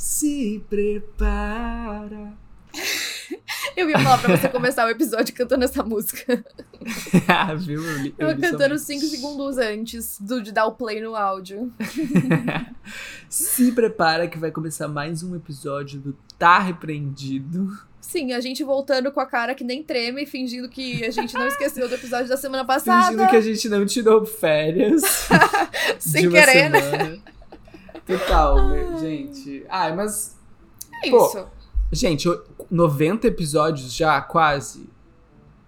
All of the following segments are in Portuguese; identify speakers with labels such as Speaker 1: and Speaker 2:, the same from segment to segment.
Speaker 1: Se prepara.
Speaker 2: Eu ia falar pra você começar o episódio cantando essa música.
Speaker 1: ah, viu? Eu, li, eu,
Speaker 2: Eu cantando. 5 segundos antes do, de dar o play no áudio.
Speaker 1: Se prepara que vai começar mais um episódio do Tá Repreendido.
Speaker 2: Sim, a gente voltando com a cara que nem treme, fingindo que a gente não esqueceu do episódio da semana passada.
Speaker 1: Fingindo que a gente não tirou férias.
Speaker 2: Sem
Speaker 1: de uma
Speaker 2: querer, né?
Speaker 1: Total, meu- gente. Ai, mas.
Speaker 2: É
Speaker 1: Pô,
Speaker 2: isso.
Speaker 1: Gente, o- 90 episódios já, quase.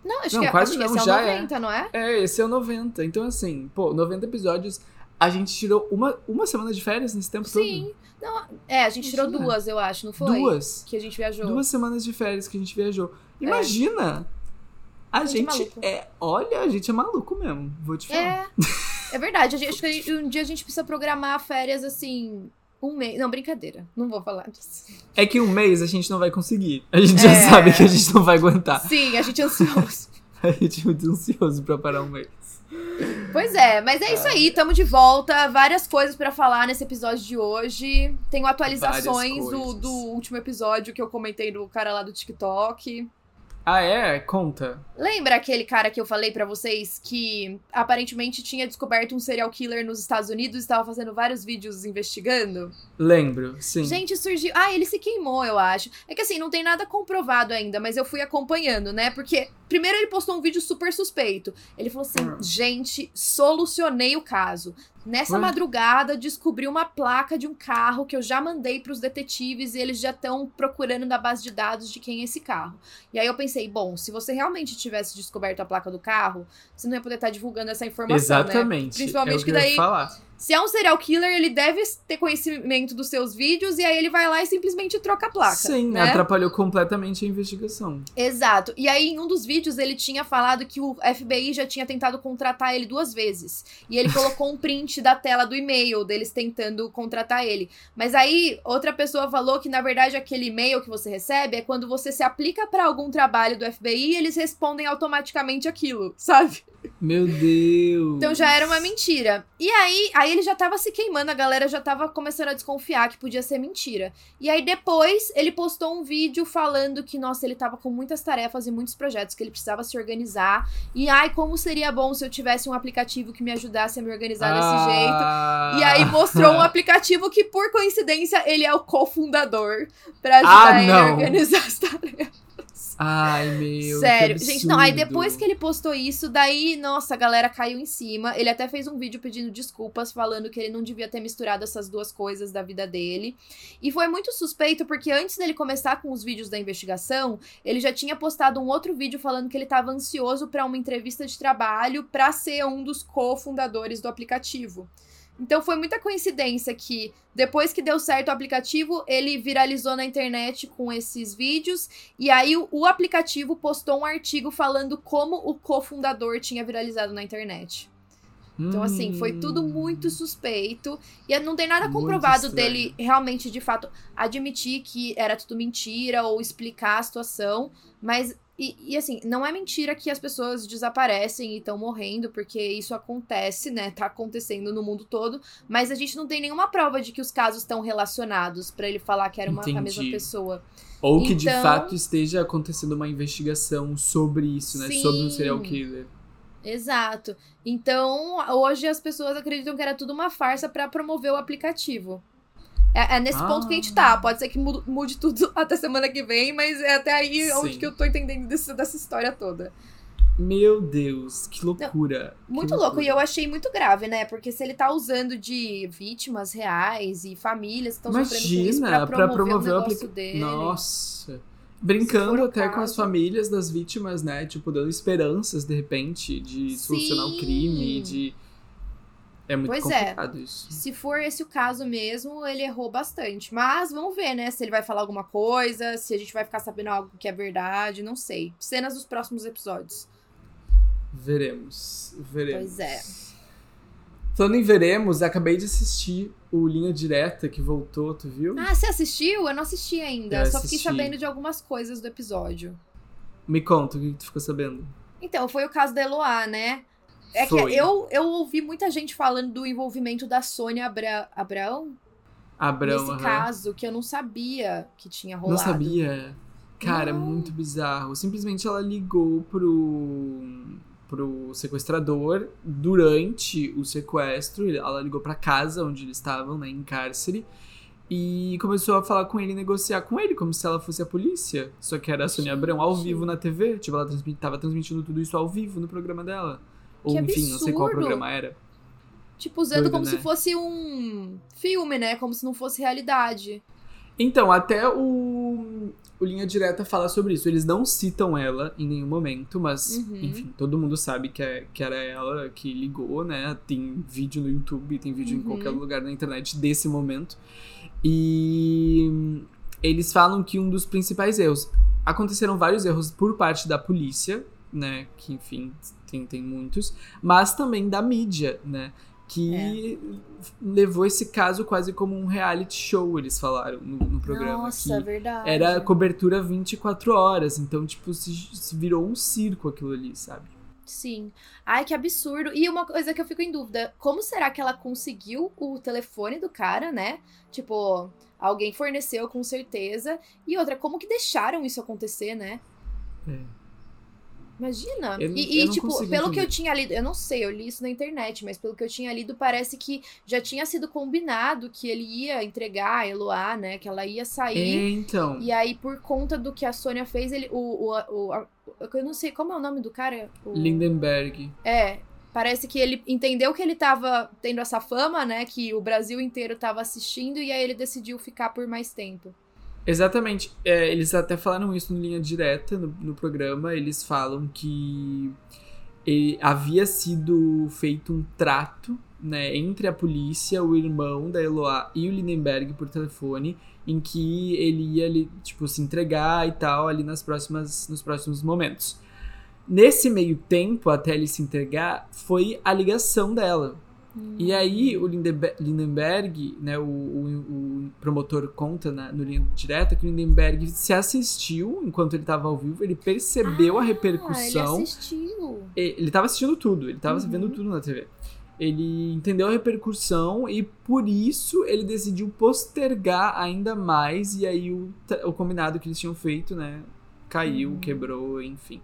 Speaker 2: Não, acho
Speaker 1: Não,
Speaker 2: que,
Speaker 1: quase
Speaker 2: acho que
Speaker 1: não,
Speaker 2: esse
Speaker 1: já
Speaker 2: é o
Speaker 1: é.
Speaker 2: 90, não é?
Speaker 1: É, esse é o 90. Então, assim, pô, 90 episódios. A gente tirou uma, uma semana de férias nesse tempo
Speaker 2: Sim. Não, é, a gente tirou duas, eu acho, não
Speaker 1: todo?
Speaker 2: foi?
Speaker 1: Duas.
Speaker 2: Que a gente viajou.
Speaker 1: Duas semanas de férias que a gente viajou. Imagina! A
Speaker 2: Gente maluco.
Speaker 1: é. Olha, a gente é maluco mesmo. Vou te falar.
Speaker 2: É, é verdade. Gente, acho que um dia a gente precisa programar férias assim. Um mês. Não, brincadeira. Não vou falar disso.
Speaker 1: É que um mês a gente não vai conseguir. A gente já
Speaker 2: É.
Speaker 1: sabe que a gente não vai aguentar.
Speaker 2: Sim, a gente é ansioso.
Speaker 1: A gente é muito ansioso pra parar um mês.
Speaker 2: Pois é, mas é isso aí, tamo de volta. Várias coisas pra falar nesse episódio de hoje. Tenho atualizações do, do último episódio que eu comentei do cara lá do TikTok.
Speaker 1: Ah, é? Conta.
Speaker 2: Lembra aquele cara que eu falei pra vocês que aparentemente tinha descoberto um serial killer nos Estados Unidos e estava fazendo vários vídeos investigando?
Speaker 1: Lembro, sim.
Speaker 2: Gente, surgiu. Ah, ele se queimou, eu acho. É que assim, não tem nada comprovado ainda, mas eu fui acompanhando, né? Porque primeiro ele postou um vídeo super suspeito. Ele falou assim:
Speaker 1: Hum.
Speaker 2: gente, solucionei o caso. Nessa
Speaker 1: Ué?
Speaker 2: madrugada, descobri uma placa de um carro que eu já mandei pros detetives e eles já estão procurando na base de dados de quem é esse carro. E aí eu pensei, bom, se você realmente tivesse descoberto a placa do carro, você não ia poder estar divulgando essa informação, né?
Speaker 1: Exatamente.
Speaker 2: Principalmente
Speaker 1: é que,
Speaker 2: que daí-
Speaker 1: falar.
Speaker 2: Se é um serial killer, ele deve ter conhecimento dos seus vídeos e aí ele vai lá e simplesmente troca a placa.
Speaker 1: Sim,
Speaker 2: né?
Speaker 1: atrapalhou completamente a investigação.
Speaker 2: Exato. E aí, em um dos vídeos, ele tinha falado que o FBI já tinha tentado contratar ele duas vezes. E ele colocou um print da tela do e-mail deles tentando contratar ele. Mas aí, outra pessoa falou que, na verdade, aquele e-mail que você recebe é quando você se aplica pra algum trabalho do FBI e eles respondem automaticamente aquilo, sabe?
Speaker 1: Meu Deus.
Speaker 2: Então já era uma mentira. E aí, aí ele já tava se queimando, a galera já tava começando a desconfiar que podia ser mentira. E aí depois ele postou um vídeo falando que, nossa, ele tava com muitas tarefas e muitos projetos, que ele precisava se organizar. E ai, como seria bom se eu tivesse um aplicativo que me ajudasse a me organizar desse jeito.
Speaker 1: Ah.
Speaker 2: E aí mostrou um aplicativo que, por coincidência, ele é o cofundador pra ajudar
Speaker 1: Ah,
Speaker 2: ele a organizar as tarefas.
Speaker 1: Ai, meu.
Speaker 2: Sério, gente, não, aí depois que ele postou isso, daí, nossa, a galera caiu em cima. Ele até fez um vídeo pedindo desculpas, falando que ele não devia ter misturado essas duas coisas da vida dele. E foi muito suspeito, porque antes dele começar com os vídeos da investigação, ele já tinha postado um outro vídeo falando que ele estava ansioso para uma entrevista de trabalho para ser um dos cofundadores do aplicativo. Então foi muita coincidência que depois que deu certo o aplicativo, ele viralizou na internet com esses vídeos e aí o, o aplicativo postou um artigo falando como o cofundador tinha viralizado na internet. Então, assim, foi tudo
Speaker 1: Hum.
Speaker 2: muito suspeito. E não tem nada comprovado dele realmente, de fato, admitir que era tudo mentira ou explicar a situação. Mas, e, e, assim, não é mentira que as pessoas desaparecem e estão morrendo, porque isso acontece, né? Tá acontecendo no mundo todo. Mas a gente não tem nenhuma prova de que os casos estão relacionados pra ele falar que era uma, a mesma pessoa.
Speaker 1: Ou que de
Speaker 2: Então-
Speaker 1: fato esteja acontecendo uma investigação sobre isso, né? Sobre um
Speaker 2: Sim.
Speaker 1: serial killer.
Speaker 2: Exato. Então, hoje as pessoas acreditam que era tudo uma farsa pra promover o aplicativo. É, é nesse ponto que a gente tá. Pode ser que mude, tudo até semana que vem, mas é até aí onde
Speaker 1: Sim.
Speaker 2: que eu tô entendendo desse- dessa história toda.
Speaker 1: Meu Deus, que loucura. que
Speaker 2: Muito louco.
Speaker 1: loucura.
Speaker 2: E eu achei muito grave, né? Porque se ele tá usando de vítimas reais e famílias que estão sofrendo com isso pra
Speaker 1: pra
Speaker 2: promover,
Speaker 1: promover
Speaker 2: o negócio
Speaker 1: aplica-
Speaker 2: dele.
Speaker 1: Nossa. Brincando até com as
Speaker 2: caso.
Speaker 1: famílias das vítimas, né? Tipo, dando esperanças, de repente, de solucionar o crime, de. É muito
Speaker 2: Pois é.
Speaker 1: complicado isso.
Speaker 2: Se for esse o caso mesmo, ele errou bastante. Mas vamos ver, né? Se ele vai falar alguma coisa, se a gente vai ficar sabendo algo que é verdade, não sei. Cenas dos próximos episódios.
Speaker 1: Veremos. Veremos.
Speaker 2: Pois é.
Speaker 1: Falando em veremos, acabei de assistir o Linha Direta que voltou, tu viu?
Speaker 2: Ah, você assistiu? Eu não assisti ainda.
Speaker 1: Eu
Speaker 2: Só fiquei
Speaker 1: assisti.
Speaker 2: sabendo de algumas coisas do episódio.
Speaker 1: Me conta o que tu ficou sabendo.
Speaker 2: Então, foi o caso da Eloá, né? É
Speaker 1: Foi.
Speaker 2: que eu, eu ouvi muita gente falando do envolvimento da Sônia Abra... Abraão.
Speaker 1: Abrão,
Speaker 2: nesse
Speaker 1: aham.
Speaker 2: caso que eu não sabia que tinha rolado.
Speaker 1: Não sabia? Cara, é
Speaker 2: Não.
Speaker 1: muito bizarro. Simplesmente ela ligou pro, pro sequestrador durante o sequestro. Ela ligou pra casa onde eles estavam, né, em cárcere. E começou a falar com ele e negociar com ele, como se ela fosse a polícia. Só que era a Sônia Abrão ao vivo na TV. Tipo, ela transmit, tava transmitindo tudo isso ao vivo no programa dela. Ou,
Speaker 2: Que
Speaker 1: enfim, não sei qual
Speaker 2: absurdo.
Speaker 1: programa era.
Speaker 2: Tipo, usando
Speaker 1: Doido,
Speaker 2: como
Speaker 1: né?
Speaker 2: se fosse um filme, né? Como se não fosse realidade.
Speaker 1: Então, até o, o Linha Direta fala sobre isso. Eles não citam ela em nenhum momento, mas,
Speaker 2: Uhum.
Speaker 1: enfim, todo mundo sabe que, é, que era ela que ligou, né? Tem vídeo no YouTube, tem vídeo em
Speaker 2: Uhum.
Speaker 1: qualquer lugar na internet desse momento. E eles falam que um dos principais erros. Aconteceram vários erros por parte da polícia, né? Que, enfim, tem, tem muitos, mas também da mídia, né? Que levou esse caso quase como um reality show, eles falaram no, no programa.
Speaker 2: Nossa, verdade.
Speaker 1: era cobertura 24 horas, então, tipo, se, se virou um circo aquilo ali, sabe?
Speaker 2: Sim. Ai, que absurdo. E uma coisa que eu fico em dúvida: como será que ela conseguiu o telefone do cara, né? Tipo, alguém forneceu com certeza. E outra, como que deixaram isso acontecer, né?
Speaker 1: É.
Speaker 2: Imagina.
Speaker 1: Eu-
Speaker 2: e, e,
Speaker 1: eu não
Speaker 2: tipo, pelo que eu
Speaker 1: entender.
Speaker 2: tinha lido, eu não sei, eu li isso na internet, mas pelo que eu tinha lido, parece que já tinha sido combinado que ele ia entregar a Eloá, né? Que ela ia sair.
Speaker 1: É, então.
Speaker 2: E aí, por conta do que a Sônia fez, ele. O, o, o, a- eu não sei como é o nome do cara. O-
Speaker 1: Lindenberg.
Speaker 2: É. Parece que ele entendeu que ele tava tendo essa fama, né? Que o Brasil inteiro tava assistindo, e aí ele decidiu ficar por mais tempo.
Speaker 1: Exatamente. É, eles até falaram isso no linha direta no, no programa. Eles falam que ele- havia sido feito um trato né, entre a polícia, o irmão da Eloá e o Lindenberg por telefone, em que ele ia tipo, se entregar e tal ali nas próximas, nos próximos momentos. Nesse meio tempo, até ele se entregar, foi a ligação dela. E aí, o Lindenberg, né, o, o- o promotor conta na- no linha direta que o Lindenberg se assistiu enquanto ele estava ao vivo, ele percebeu a
Speaker 2: Ah,
Speaker 1: repercussão.
Speaker 2: ele assistiu.
Speaker 1: Ele estava assistindo tudo, ele estava
Speaker 2: Uhum.
Speaker 1: vendo tudo na TV. Ele entendeu a repercussão e por isso ele decidiu postergar ainda mais. E aí o, o combinado que eles tinham feito, né? Caiu,
Speaker 2: Uhum.
Speaker 1: quebrou, enfim.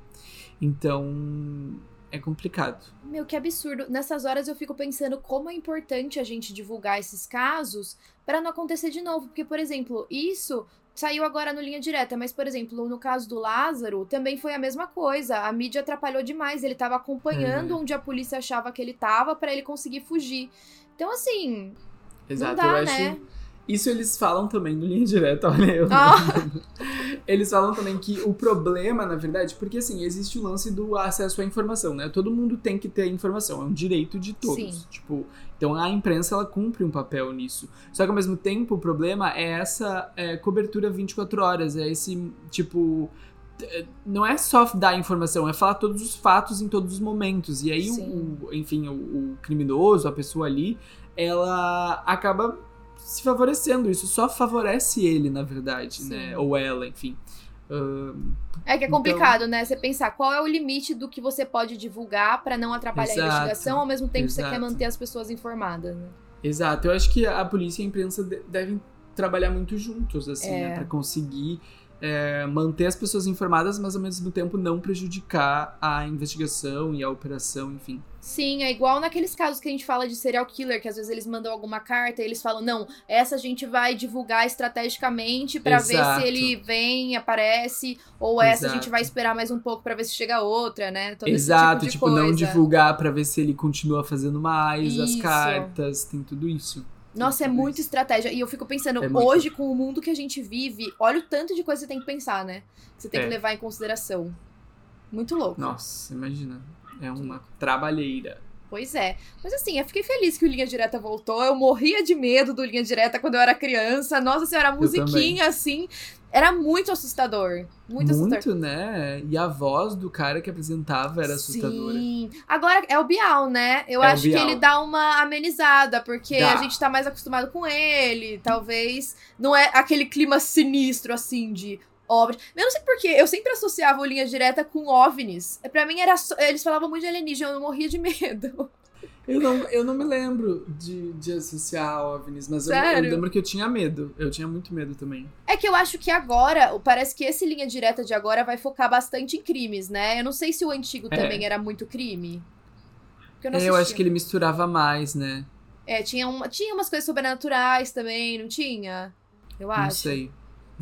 Speaker 1: Então é complicado.
Speaker 2: Meu, que absurdo. Nessas horas eu fico pensando como é importante a gente divulgar esses casos pra não acontecer de novo. Porque, por exemplo, isso saiu agora no linha direta, mas, por exemplo, no caso do Lázaro, também foi a mesma coisa. A mídia atrapalhou demais. Ele tava acompanhando
Speaker 1: Uhum.
Speaker 2: onde a polícia achava que ele tava pra ele conseguir fugir. Então, assim,
Speaker 1: Exato,
Speaker 2: não dá,
Speaker 1: eu acho.
Speaker 2: né?
Speaker 1: Isso eles falam também no linha direta, olha eu.
Speaker 2: Ah.
Speaker 1: Eles falam também que o problema, na verdade, porque assim, existe o lance do acesso à informação, né? Todo mundo tem que ter informação, é um direito de todos.
Speaker 2: Sim.
Speaker 1: Tipo, então a imprensa ela cumpre um papel nisso. Só que ao mesmo tempo o problema é essa é, cobertura 24 horas, é esse tipo é, não é só dar informação, é falar todos os fatos em todos os momentos. E aí, o, enfim, o, o criminoso, a pessoa ali, ela acaba se favorecendo. Isso só favorece ele, na verdade,
Speaker 2: Sim.
Speaker 1: né? Ou ela, enfim. Ahn,
Speaker 2: É que é
Speaker 1: Então-
Speaker 2: complicado, né? Você pensar qual é o limite do que você pode divulgar pra não atrapalhar a
Speaker 1: Exato,
Speaker 2: investigação, ao mesmo tempo que você quer
Speaker 1: exato.
Speaker 2: manter as pessoas informadas, né?
Speaker 1: exato. Eu acho que a polícia e a imprensa de- devem trabalhar muito juntos, assim,
Speaker 2: É.
Speaker 1: né? Pra conseguir é, manter as pessoas informadas, mas ao mesmo tempo não prejudicar a investigação e a operação, enfim.
Speaker 2: Sim, é igual naqueles casos que a gente fala de serial killer, que às vezes eles mandam alguma carta e eles falam, não, essa a gente vai divulgar estrategicamente pra ver
Speaker 1: Exato.
Speaker 2: se ele vem, aparece, ou essa a gente
Speaker 1: Exato.
Speaker 2: vai esperar mais um pouco pra ver se chega outra, né? Todo
Speaker 1: Exato,
Speaker 2: esse
Speaker 1: tipo,
Speaker 2: tipo
Speaker 1: não divulgar pra ver se ele continua fazendo mais, as
Speaker 2: Isso.
Speaker 1: cartas, tem tudo isso.
Speaker 2: Nossa, é
Speaker 1: isso.
Speaker 2: estratégia. E eu fico pensando,
Speaker 1: É muito.
Speaker 2: hoje, com o mundo que a gente vive, olha o tanto de coisa que você tem que pensar, né? Que você tem
Speaker 1: É.
Speaker 2: que levar em consideração. Muito louco.
Speaker 1: Nossa, imagina. É uma trabalheira.
Speaker 2: Pois é. Mas assim, eu fiquei feliz que o Linha Direta voltou. Eu morria de medo do Linha Direta quando eu era criança. Nossa senhora, a musiquinha, assim, era muito assustador. Muito, assustador.
Speaker 1: Muito, né? E a voz do cara que apresentava era assustadora.
Speaker 2: Sim. Agora é o Bial, né? Eu
Speaker 1: É
Speaker 2: acho que ele dá uma amenizada, porque
Speaker 1: Dá.
Speaker 2: a gente tá mais acostumado com ele. Talvez não é aquele clima sinistro, assim, de OVNIs. Eu não sei porquê, eu sempre associava o Linha Direta com OVNIs. Pra mim era. Eles falavam muito de alienígena, eu morria de medo.
Speaker 1: Eu não, eu não me lembro de, de associar OVNIs, mas eu, eu lembro que eu tinha medo. Eu tinha muito medo também.
Speaker 2: É que eu acho que agora, parece que esse linha direta de agora vai focar bastante em crimes, né? Eu não sei se o antigo é. também era muito crime.
Speaker 1: Eu, é, eu acho que ele misturava mais, né?
Speaker 2: É, tinha, uma, tinha umas coisas sobrenaturais também, não tinha? Eu acho.
Speaker 1: Não sei.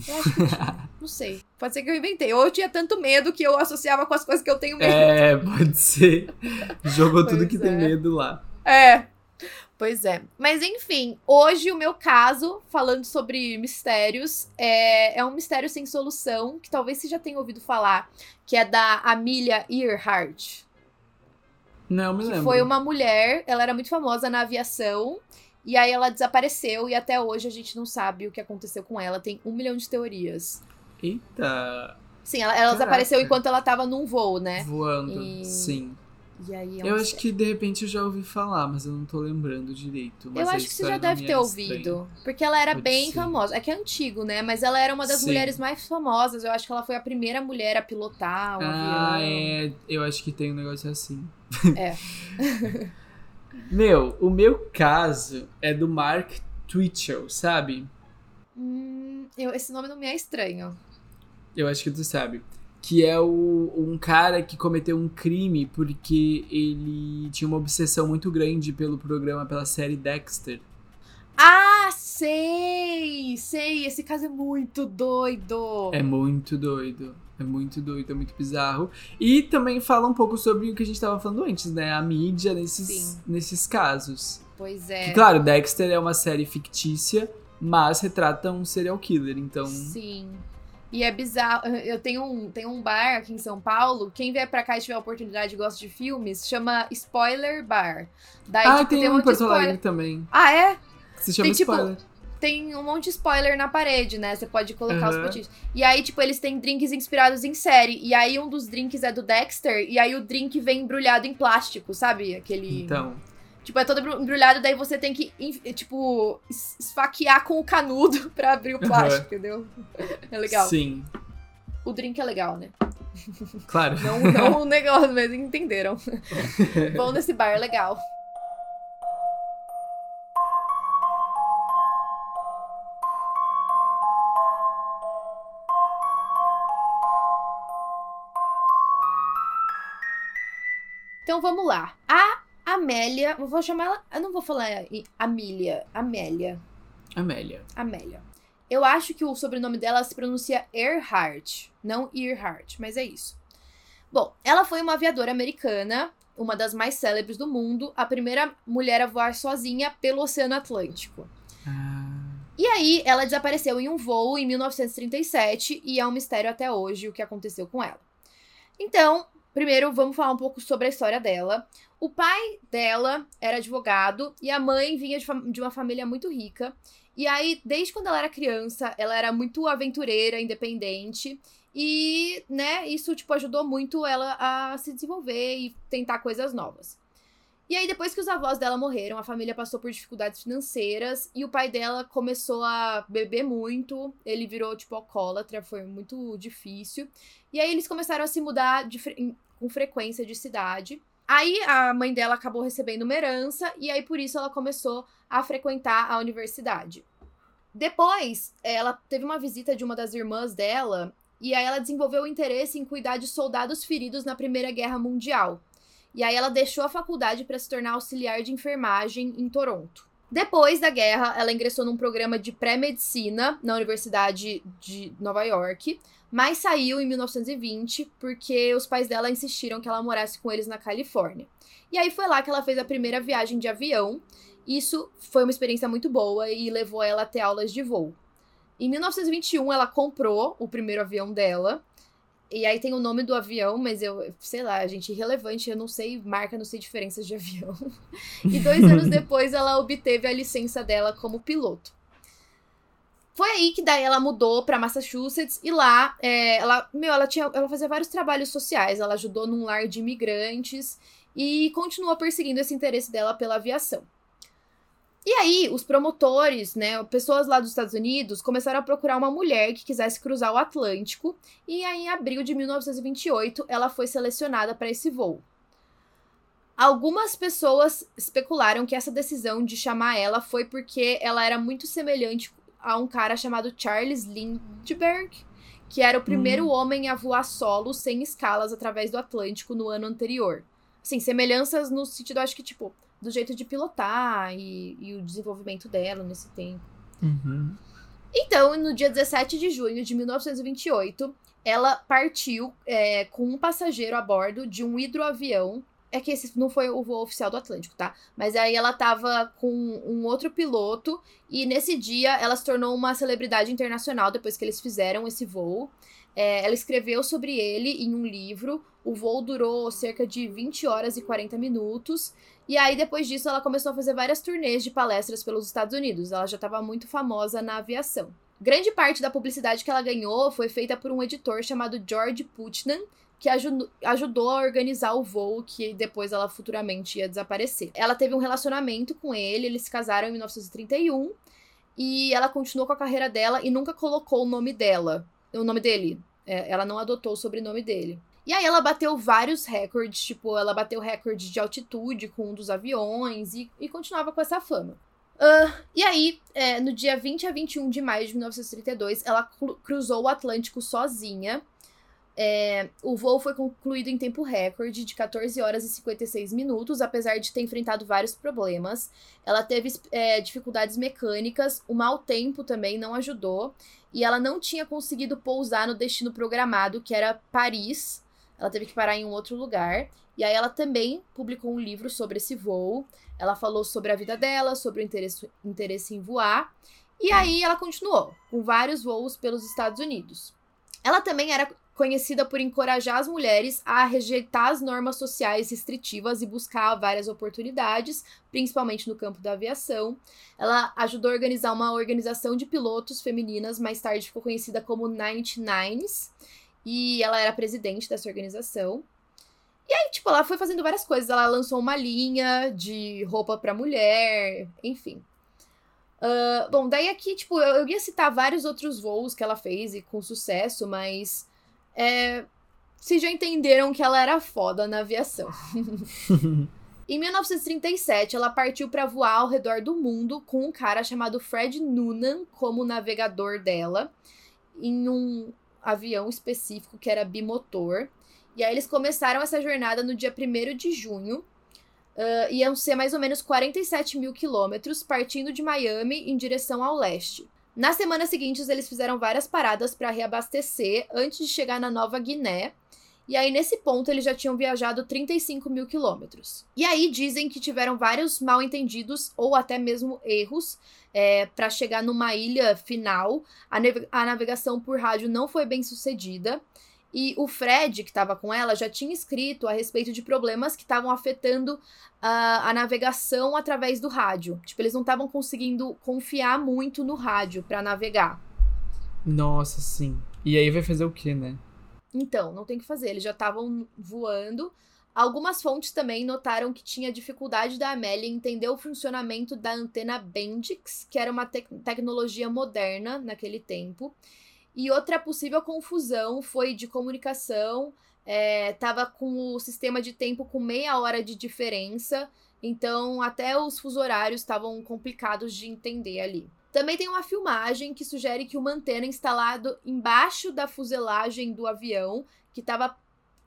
Speaker 2: Eu acho que tinha. não sei. Pode ser que eu inventei. Ou eu tinha tanto medo que eu associava com as coisas que eu tenho medo.
Speaker 1: É, pode ser. Jogou tudo que é. tem medo lá.
Speaker 2: É. Pois é. Mas enfim, hoje o meu caso, falando sobre mistérios, é, é um mistério sem solução, que talvez você já tenha ouvido falar, que é da Amelia Earhart.
Speaker 1: Não, me lembro.
Speaker 2: Foi uma mulher, ela era muito famosa na aviação, e aí ela desapareceu, e até hoje a gente não sabe o que aconteceu com ela. Tem um milhão de teorias.
Speaker 1: Eita!
Speaker 2: Sim, ela, ela desapareceu enquanto ela tava num voo, né?
Speaker 1: Voando, e... sim.
Speaker 2: E aí é
Speaker 1: eu acho que de repente eu já ouvi falar, mas eu não tô lembrando direito.
Speaker 2: eu acho que você já deve ter é ouvido. Porque ela era Pode bem ser. famosa. É que é antigo, né? Mas ela era uma das Sim. mulheres mais famosas. Eu acho que ela foi a primeira mulher a pilotar um
Speaker 1: ah, avião. é. Eu acho que tem um negócio assim.
Speaker 2: É.
Speaker 1: meu, o meu caso é do Mark Twitchell, sabe?
Speaker 2: Hum, eu, esse nome não me é estranho.
Speaker 1: Eu acho que tu sabe que é o, um cara que cometeu um crime porque ele tinha uma obsessão muito grande pelo programa, pela série Dexter.
Speaker 2: Ah, sei! Sei, esse caso é muito doido.
Speaker 1: É muito doido. É muito doido, é muito bizarro. E também fala um pouco sobre o que a gente estava falando antes, né? A mídia nesses, nesses casos.
Speaker 2: Pois é.
Speaker 1: Que, claro, Dexter é uma série fictícia, mas retrata um serial killer, então.
Speaker 2: Sim. E é bizarro. Eu tenho um, tenho um bar aqui em São Paulo. Quem vier pra cá e tiver a oportunidade e gosta de filmes, chama Spoiler Bar.
Speaker 1: Daí, ah, tipo, tem, tem um em Porto Alegre também.
Speaker 2: Ah, é?
Speaker 1: Se chama tem, tipo, Spoiler. Tipo,
Speaker 2: tem um monte de spoiler na parede, né? Você pode colocar uhum. os potinhos. E aí, tipo, eles têm drinks inspirados em série. E aí, um dos drinks é do Dexter. E aí, o drink vem embrulhado em plástico, sabe? Aquele.
Speaker 1: Então.
Speaker 2: Tipo, é todo embrulhado, daí você tem que, tipo, esfaquear com o canudo pra abrir o plástico, uhum. entendeu? É legal.
Speaker 1: Sim.
Speaker 2: O drink é legal, né?
Speaker 1: Claro.
Speaker 2: Não, não o negócio, mas entenderam. Bom nesse bar, é legal. Então vamos lá. A Amélia, vou chamar ela, eu não vou falar Amília, Amélia.
Speaker 1: Amélia.
Speaker 2: Amélia. Eu acho que o sobrenome dela se pronuncia Earhart, não Earhart, mas é isso. Bom, ela foi uma aviadora americana, uma das mais célebres do mundo, a primeira mulher a voar sozinha pelo Oceano Atlântico.
Speaker 1: Ah.
Speaker 2: E aí, ela desapareceu em um voo em 1937 e é um mistério até hoje o que aconteceu com ela. Então, primeiro vamos falar um pouco sobre a história dela. O pai dela era advogado e a mãe vinha de, de, uma família muito rica. E aí, desde quando ela era criança, ela era muito aventureira, independente. E, né, isso, tipo, ajudou muito ela a se desenvolver e tentar coisas novas. E aí, depois que os avós dela morreram, a família passou por dificuldades financeiras e o pai dela começou a beber muito. Ele virou, tipo, alcoólatra, foi muito difícil. E aí, eles começaram a se mudar de, com frequência de cidade. Aí a mãe dela acabou recebendo uma herança e aí por isso ela começou a frequentar a universidade. Depois, ela teve uma visita de uma das irmãs dela e aí ela desenvolveu interesse em cuidar de soldados feridos na Primeira Guerra Mundial. E aí ela deixou a faculdade para se tornar auxiliar de enfermagem em Toronto. Depois da guerra, ela ingressou num programa de pré-medicina na Universidade de Nova York, mas saiu em 1920 porque os pais dela insistiram que ela morasse com eles na Califórnia. E aí foi lá que ela fez a primeira viagem de avião. Isso foi uma experiência muito boa e levou ela a ter aulas de voo. Em 1921, ela comprou o primeiro avião dela. E aí tem o nome do avião, mas eu, sei lá, gente, irrelevante, eu não sei marca, não sei diferenças de avião. E dois anos depois ela obteve a licença dela como piloto. Foi aí que daí ela mudou para Massachusetts e lá é, ela, meu, ela tinha, ela fazia vários trabalhos sociais, ela ajudou num lar de imigrantes e continuou perseguindo esse interesse dela pela aviação. E aí, os promotores, né, pessoas lá dos Estados Unidos, começaram a procurar uma mulher que quisesse cruzar o Atlântico, e aí, em abril de 1928, ela foi selecionada para esse voo. Algumas pessoas especularam que essa decisão de chamar ela foi porque ela era muito semelhante a um cara chamado Charles Lindbergh, que era o primeiro hum. homem a voar solo sem escalas através do Atlântico no ano anterior. Assim, semelhanças no sentido, acho que, tipo, do jeito de pilotar e, e o desenvolvimento dela nesse tempo.
Speaker 1: Uhum.
Speaker 2: Então, no dia 17 de junho de 1928, ela partiu é, com um passageiro a bordo de um hidroavião é que esse não foi o voo oficial do Atlântico, tá? Mas aí ela tava com um outro piloto e nesse dia ela se tornou uma celebridade internacional depois que eles fizeram esse voo. É, ela escreveu sobre ele em um livro. O voo durou cerca de 20 horas e 40 minutos. E aí, depois disso, ela começou a fazer várias turnês de palestras pelos Estados Unidos. Ela já estava muito famosa na aviação. Grande parte da publicidade que ela ganhou foi feita por um editor chamado George Putnam, que ajudou a organizar o voo que depois ela futuramente ia desaparecer. Ela teve um relacionamento com ele, eles se casaram em 1931 e ela continuou com a carreira dela e nunca colocou o nome dela, o nome dele. É, ela não adotou o sobrenome dele. E aí ela bateu vários recordes, tipo, ela bateu recorde de altitude com um dos aviões e, e continuava com essa fama. Uh, e aí, é, no dia 20 a 21 de maio de 1932, ela cruzou o Atlântico sozinha é, o voo foi concluído em tempo recorde de 14 horas e 56 minutos, apesar de ter enfrentado vários problemas. Ela teve é, dificuldades mecânicas, o mau tempo também não ajudou, e ela não tinha conseguido pousar no destino programado, que era Paris. Ela teve que parar em um outro lugar. E aí ela também publicou um livro sobre esse voo. Ela falou sobre a vida dela, sobre o interesse, interesse em voar. E aí ela continuou, com vários voos pelos Estados Unidos. Ela também era conhecida por encorajar as mulheres a rejeitar as normas sociais restritivas e buscar várias oportunidades, principalmente no campo da aviação. Ela ajudou a organizar uma organização de pilotos femininas, mais tarde ficou conhecida como 99s, e ela era presidente dessa organização. E aí, tipo, ela foi fazendo várias coisas. Ela lançou uma linha de roupa para mulher, enfim. Uh, bom, daí aqui, tipo, eu, eu ia citar vários outros voos que ela fez e com sucesso, mas é, vocês já entenderam que ela era foda na aviação. em 1937, ela partiu para voar ao redor do mundo com um cara chamado Fred Noonan como navegador dela, em um avião específico que era bimotor. E aí eles começaram essa jornada no dia 1 de junho. Uh, iam ser mais ou menos 47 mil quilômetros, partindo de Miami em direção ao leste. Nas semanas seguintes, eles fizeram várias paradas para reabastecer antes de chegar na Nova Guiné. E aí, nesse ponto, eles já tinham viajado 35 mil quilômetros. E aí, dizem que tiveram vários mal entendidos ou até mesmo erros é, para chegar numa ilha final. A, a navegação por rádio não foi bem sucedida. E o Fred, que estava com ela, já tinha escrito a respeito de problemas que estavam afetando a, a navegação através do rádio. Tipo, eles não estavam conseguindo confiar muito no rádio para navegar.
Speaker 1: Nossa, sim. E aí vai fazer o quê, né?
Speaker 2: Então, não tem que fazer. Eles já estavam voando. Algumas fontes também notaram que tinha dificuldade da Amélia em entender o funcionamento da antena Bendix, que era uma te tecnologia moderna naquele tempo. E outra possível confusão foi de comunicação. É, tava com o sistema de tempo com meia hora de diferença. Então, até os fuso horários estavam complicados de entender ali. Também tem uma filmagem que sugere que uma antena instalado embaixo da fuselagem do avião, que estava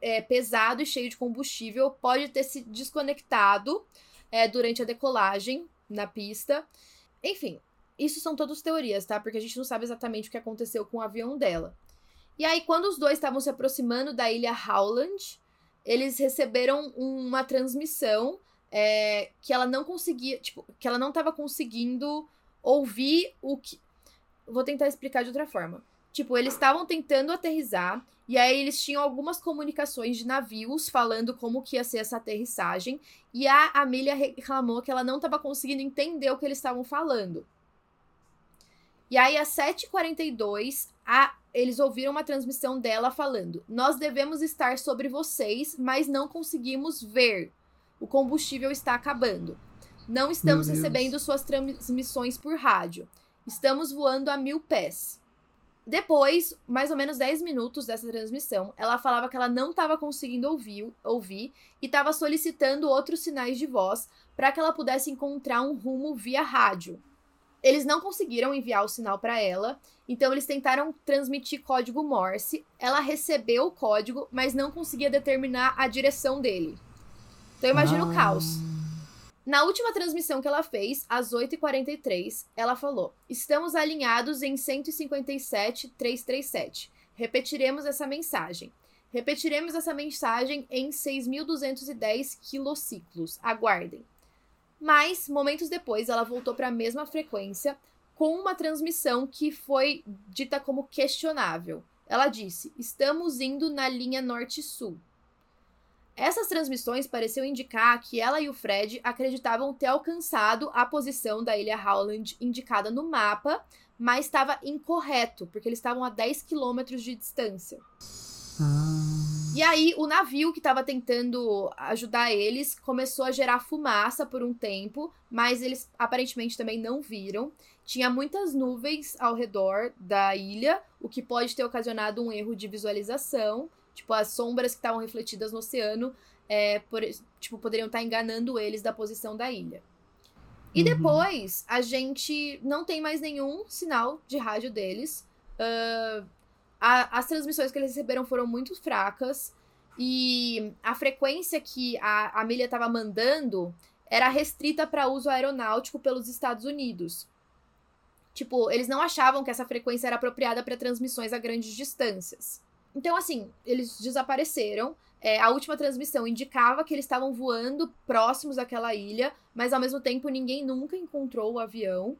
Speaker 2: é, pesado e cheio de combustível, pode ter se desconectado é, durante a decolagem na pista. Enfim, isso são todas teorias, tá? Porque a gente não sabe exatamente o que aconteceu com o avião dela. E aí, quando os dois estavam se aproximando da ilha Howland, eles receberam uma transmissão é, que ela não conseguia, tipo, que ela não estava conseguindo ouvir o que. Vou tentar explicar de outra forma. Tipo, eles estavam tentando aterrizar e aí eles tinham algumas comunicações de navios falando como que ia ser essa aterrissagem e a Amelia reclamou que ela não estava conseguindo entender o que eles estavam falando. E aí, às 7h42, a, eles ouviram uma transmissão dela falando: Nós devemos estar sobre vocês, mas não conseguimos ver. O combustível está acabando. Não estamos recebendo suas transmissões por rádio. Estamos voando a mil pés. Depois, mais ou menos 10 minutos dessa transmissão, ela falava que ela não estava conseguindo ouvir, ouvir e estava solicitando outros sinais de voz para que ela pudesse encontrar um rumo via rádio. Eles não conseguiram enviar o sinal para ela, então eles tentaram transmitir código Morse. Ela recebeu o código, mas não conseguia determinar a direção dele. Então imagina ah. o caos. Na última transmissão que ela fez, às 8h43, ela falou: Estamos alinhados em 157,337. Repetiremos essa mensagem. Repetiremos essa mensagem em 6.210 quilociclos. Aguardem. Mas, momentos depois, ela voltou para a mesma frequência com uma transmissão que foi dita como questionável. Ela disse: Estamos indo na linha norte-sul. Essas transmissões pareciam indicar que ela e o Fred acreditavam ter alcançado a posição da ilha Howland indicada no mapa, mas estava incorreto, porque eles estavam a 10 quilômetros de distância. Ah. E aí, o navio que estava tentando ajudar eles começou a gerar fumaça por um tempo, mas eles aparentemente também não viram. Tinha muitas nuvens ao redor da ilha, o que pode ter ocasionado um erro de visualização. Tipo, as sombras que estavam refletidas no oceano é, por, tipo, poderiam estar enganando eles da posição da ilha. E uhum. depois, a gente não tem mais nenhum sinal de rádio deles. Uh, a, as transmissões que eles receberam foram muito fracas. E a frequência que a, a milha estava mandando era restrita para uso aeronáutico pelos Estados Unidos. Tipo, eles não achavam que essa frequência era apropriada para transmissões a grandes distâncias. Então, assim, eles desapareceram. É, a última transmissão indicava que eles estavam voando próximos daquela ilha, mas ao mesmo tempo ninguém nunca encontrou o avião.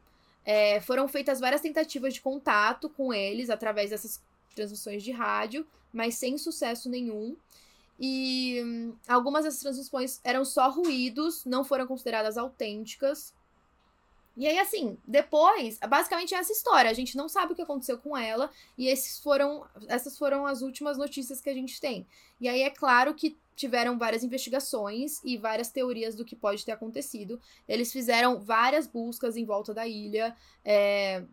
Speaker 2: É, foram feitas várias tentativas de contato com eles através dessas transmissões de rádio, mas sem sucesso nenhum. E hum, algumas dessas transmissões eram só ruídos, não foram consideradas autênticas. E aí, assim, depois, basicamente é essa história. A gente não sabe o que aconteceu com ela. E esses foram, essas foram as últimas notícias que a gente tem. E aí é claro que tiveram várias investigações e várias teorias do que pode ter acontecido. Eles fizeram várias buscas em volta da ilha, é,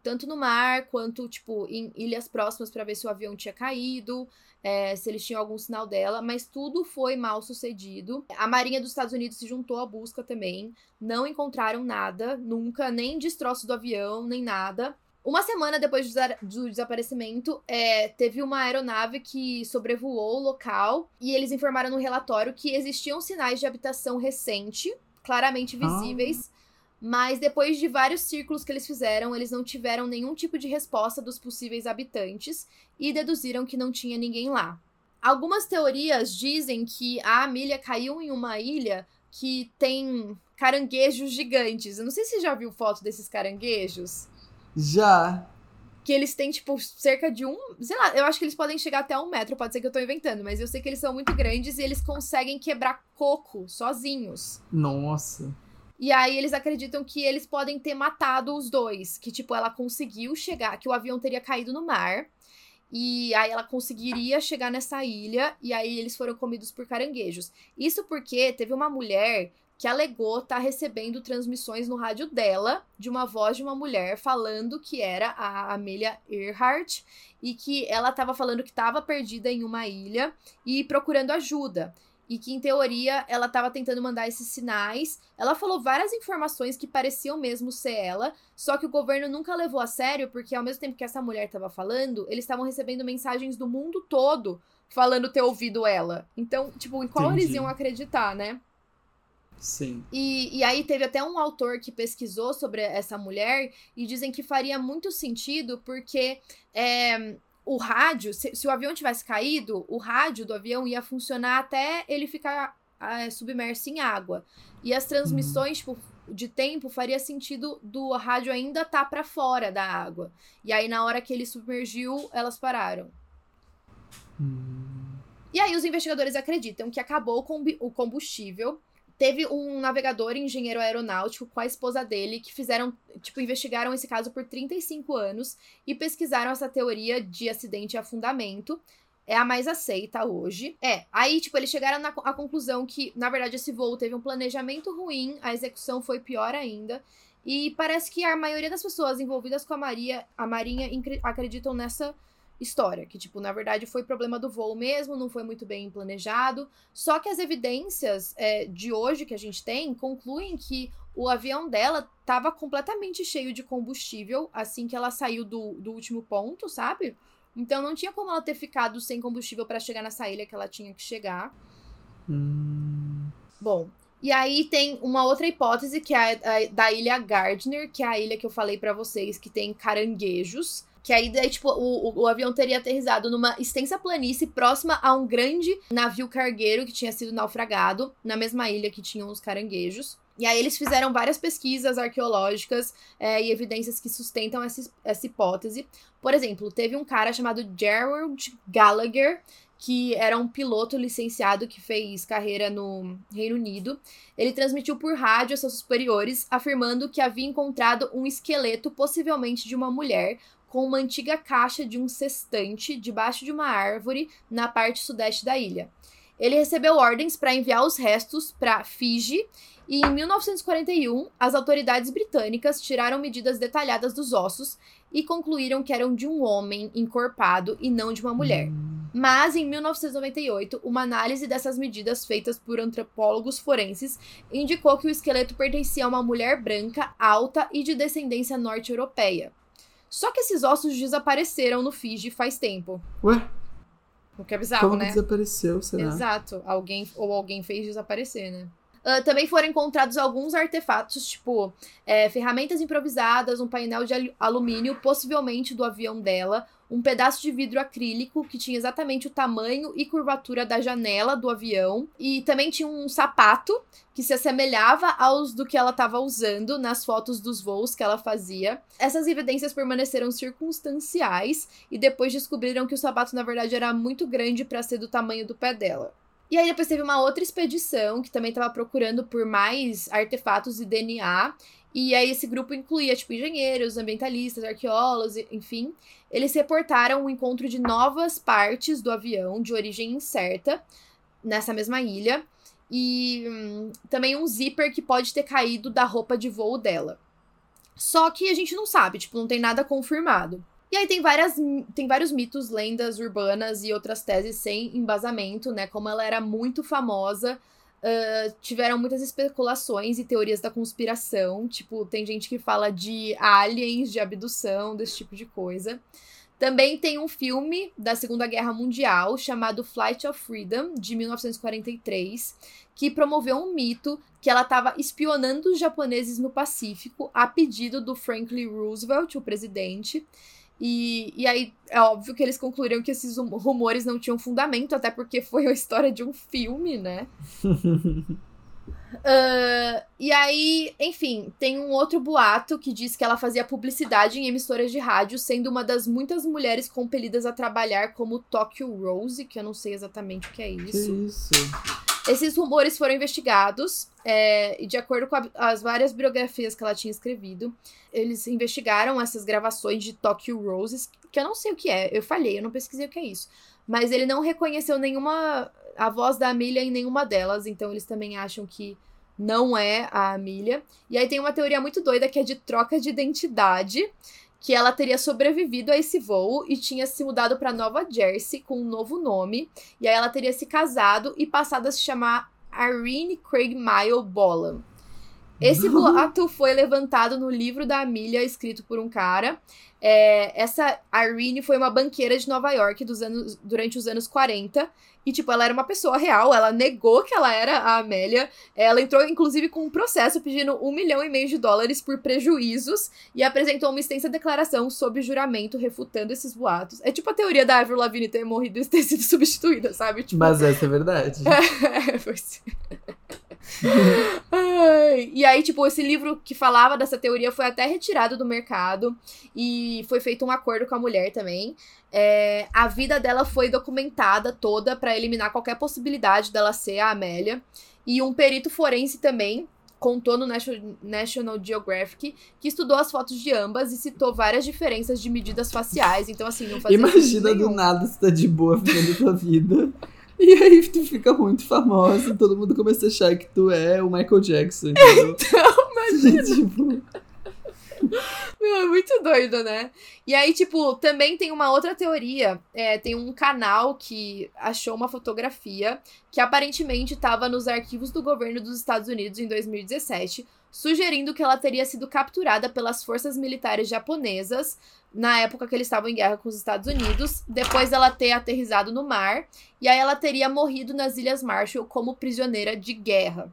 Speaker 2: tanto no mar quanto, tipo, em ilhas próximas para ver se o avião tinha caído, é, se eles tinham algum sinal dela, mas tudo foi mal sucedido. A Marinha dos Estados Unidos se juntou à busca também, não encontraram nunca, nem destroço do avião, nem nada. Uma semana depois do desaparecimento, é, teve uma aeronave que sobrevoou o local e eles informaram no relatório que existiam sinais de habitação recente, claramente visíveis, ah. mas depois de vários círculos que eles fizeram, eles não tiveram nenhum tipo de resposta dos possíveis habitantes e deduziram que não tinha ninguém lá. Algumas teorias dizem que a Amelia caiu em uma ilha que tem caranguejos gigantes. Eu não sei se você já viu foto desses caranguejos.
Speaker 1: Já.
Speaker 2: Que eles têm, tipo, cerca de um. Sei lá, eu acho que eles podem chegar até um metro, pode ser que eu tô inventando, mas eu sei que eles são muito grandes e eles conseguem quebrar coco sozinhos.
Speaker 1: Nossa.
Speaker 2: E aí eles acreditam que eles podem ter matado os dois. Que, tipo, ela conseguiu chegar, que o avião teria caído no mar. E aí ela conseguiria chegar nessa ilha e aí eles foram comidos por caranguejos. Isso porque teve uma mulher que alegou estar tá recebendo transmissões no rádio dela de uma voz de uma mulher falando que era a Amelia Earhart e que ela estava falando que estava perdida em uma ilha e procurando ajuda. E que, em teoria, ela estava tentando mandar esses sinais. Ela falou várias informações que pareciam mesmo ser ela, só que o governo nunca levou a sério, porque ao mesmo tempo que essa mulher estava falando, eles estavam recebendo mensagens do mundo todo falando ter ouvido ela. Então, tipo, em qual Entendi. eles iam acreditar, né?
Speaker 1: Sim.
Speaker 2: E, e aí teve até um autor que pesquisou sobre essa mulher e dizem que faria muito sentido porque é, o rádio, se, se, o avião tivesse caído, o rádio do avião ia funcionar até ele ficar é, submerso em água. E as transmissões, tipo, de tempo faria sentido do rádio ainda estar tá para fora da água. E aí, na hora que ele submergiu, elas pararam.
Speaker 1: Hum.
Speaker 2: E aí, os investigadores acreditam que acabou com o combustível Teve um navegador engenheiro aeronáutico com a esposa dele que fizeram, tipo, investigaram esse caso por 35 anos e pesquisaram essa teoria de acidente e afundamento. É a mais aceita hoje. É, aí, tipo, eles chegaram na a conclusão que, na verdade, esse voo teve um planejamento ruim, a execução foi pior ainda. E parece que a maioria das pessoas envolvidas com a, Maria, a Marinha acreditam nessa história, que, tipo, na verdade foi problema do voo mesmo, não foi muito bem planejado. Só que as evidências é, de hoje que a gente tem concluem que o avião dela estava completamente cheio de combustível assim que ela saiu do, do último ponto, sabe? Então não tinha como ela ter ficado sem combustível para chegar nessa ilha que ela tinha que chegar.
Speaker 1: Hum.
Speaker 2: Bom, e aí tem uma outra hipótese que é a, a da ilha Gardner, que é a ilha que eu falei para vocês que tem caranguejos. Que aí, daí, tipo, o, o, o, avião teria aterrissado numa extensa planície próxima a um grande navio cargueiro que tinha sido naufragado, na mesma ilha que tinham os caranguejos. E aí eles fizeram várias pesquisas arqueológicas é, e evidências que sustentam essa, essa hipótese. Por exemplo, teve um cara chamado Gerald Gallagher, que era um piloto licenciado que fez carreira no Reino Unido. Ele transmitiu por rádio a seus superiores, afirmando que havia encontrado um esqueleto, possivelmente de uma mulher, com uma antiga caixa de um cestante debaixo de uma árvore na parte sudeste da ilha. Ele recebeu ordens para enviar os restos para Fiji e em 1941 as autoridades britânicas tiraram medidas detalhadas dos ossos e concluíram que eram de um homem encorpado e não de uma mulher. Hum. Mas em 1998, uma análise dessas medidas feitas por antropólogos forenses indicou que o esqueleto pertencia a uma mulher branca, alta e de descendência norte-europeia. Só que esses ossos desapareceram no Fiji faz tempo.
Speaker 1: Ué?
Speaker 2: O que é bizarro,
Speaker 1: Como
Speaker 2: né?
Speaker 1: desapareceu, será?
Speaker 2: Exato. Alguém, ou alguém fez desaparecer, né? Uh, também foram encontrados alguns artefatos, tipo é, ferramentas improvisadas, um painel de alumínio, possivelmente do avião dela, um pedaço de vidro acrílico que tinha exatamente o tamanho e curvatura da janela do avião, e também tinha um sapato que se assemelhava aos do que ela estava usando nas fotos dos voos que ela fazia. Essas evidências permaneceram circunstanciais e depois descobriram que o sapato na verdade era muito grande para ser do tamanho do pé dela. E aí depois teve uma outra expedição que também estava procurando por mais artefatos e DNA. E aí esse grupo incluía, tipo, engenheiros, ambientalistas, arqueólogos, enfim. Eles reportaram o encontro de novas partes do avião de origem incerta nessa mesma ilha. E hum, também um zíper que pode ter caído da roupa de voo dela. Só que a gente não sabe, tipo, não tem nada confirmado. E aí tem, várias, tem vários mitos, lendas urbanas e outras teses sem embasamento, né? Como ela era muito famosa, uh, tiveram muitas especulações e teorias da conspiração. Tipo, tem gente que fala de aliens, de abdução, desse tipo de coisa. Também tem um filme da Segunda Guerra Mundial chamado Flight of Freedom, de 1943, que promoveu um mito que ela estava espionando os japoneses no Pacífico a pedido do Franklin Roosevelt, o presidente. E, e aí é óbvio que eles concluíram que esses rumores não tinham fundamento, até porque foi a história de um filme, né? uh, e aí, enfim, tem um outro boato que diz que ela fazia publicidade em emissoras de rádio, sendo uma das muitas mulheres compelidas a trabalhar como Tokyo Rose, que eu não sei exatamente o que é isso.
Speaker 1: Que isso?
Speaker 2: Esses rumores foram investigados é, e, de acordo com a, as várias biografias que ela tinha escrevido, eles investigaram essas gravações de Tokyo Roses, que eu não sei o que é, eu falhei, eu não pesquisei o que é isso. Mas ele não reconheceu nenhuma. a voz da Amelia em nenhuma delas, então eles também acham que não é a Amelia. E aí tem uma teoria muito doida que é de troca de identidade que ela teria sobrevivido a esse voo e tinha se mudado para Nova Jersey com um novo nome. E aí ela teria se casado e passado a se chamar Irene Craig Mile Bolan. Esse boato foi levantado no livro da Amelia, escrito por um cara. É, essa Irene foi uma banqueira de Nova York dos anos, durante os anos 40. E, tipo, ela era uma pessoa real, ela negou que ela era a Amélia. Ela entrou, inclusive, com um processo pedindo um milhão e meio de dólares por prejuízos e apresentou uma extensa declaração sob juramento refutando esses boatos. É tipo a teoria da Avril Lavigne ter morrido e ter sido substituída, sabe? Tipo...
Speaker 1: Mas essa é verdade.
Speaker 2: é, foi Ai, e aí, tipo, esse livro que falava dessa teoria foi até retirado do mercado e foi feito um acordo com a mulher também. É, a vida dela foi documentada toda para eliminar qualquer possibilidade dela ser a Amélia. E um perito forense também contou no National Geographic que estudou as fotos de ambas e citou várias diferenças de medidas faciais. Então, assim, não fazia
Speaker 1: Imagina do nada você tá de boa vivendo tua vida. E aí tu fica muito famosa, todo mundo começa a achar que tu é o Michael Jackson.
Speaker 2: Entendeu? Então,
Speaker 1: imagina. tipo...
Speaker 2: Meu, é muito doido, né? E aí, tipo, também tem uma outra teoria. É, tem um canal que achou uma fotografia que aparentemente estava nos arquivos do governo dos Estados Unidos em 2017, sugerindo que ela teria sido capturada pelas forças militares japonesas na época que eles estavam em guerra com os Estados Unidos, depois dela ter aterrizado no mar, e aí ela teria morrido nas Ilhas Marshall como prisioneira de guerra.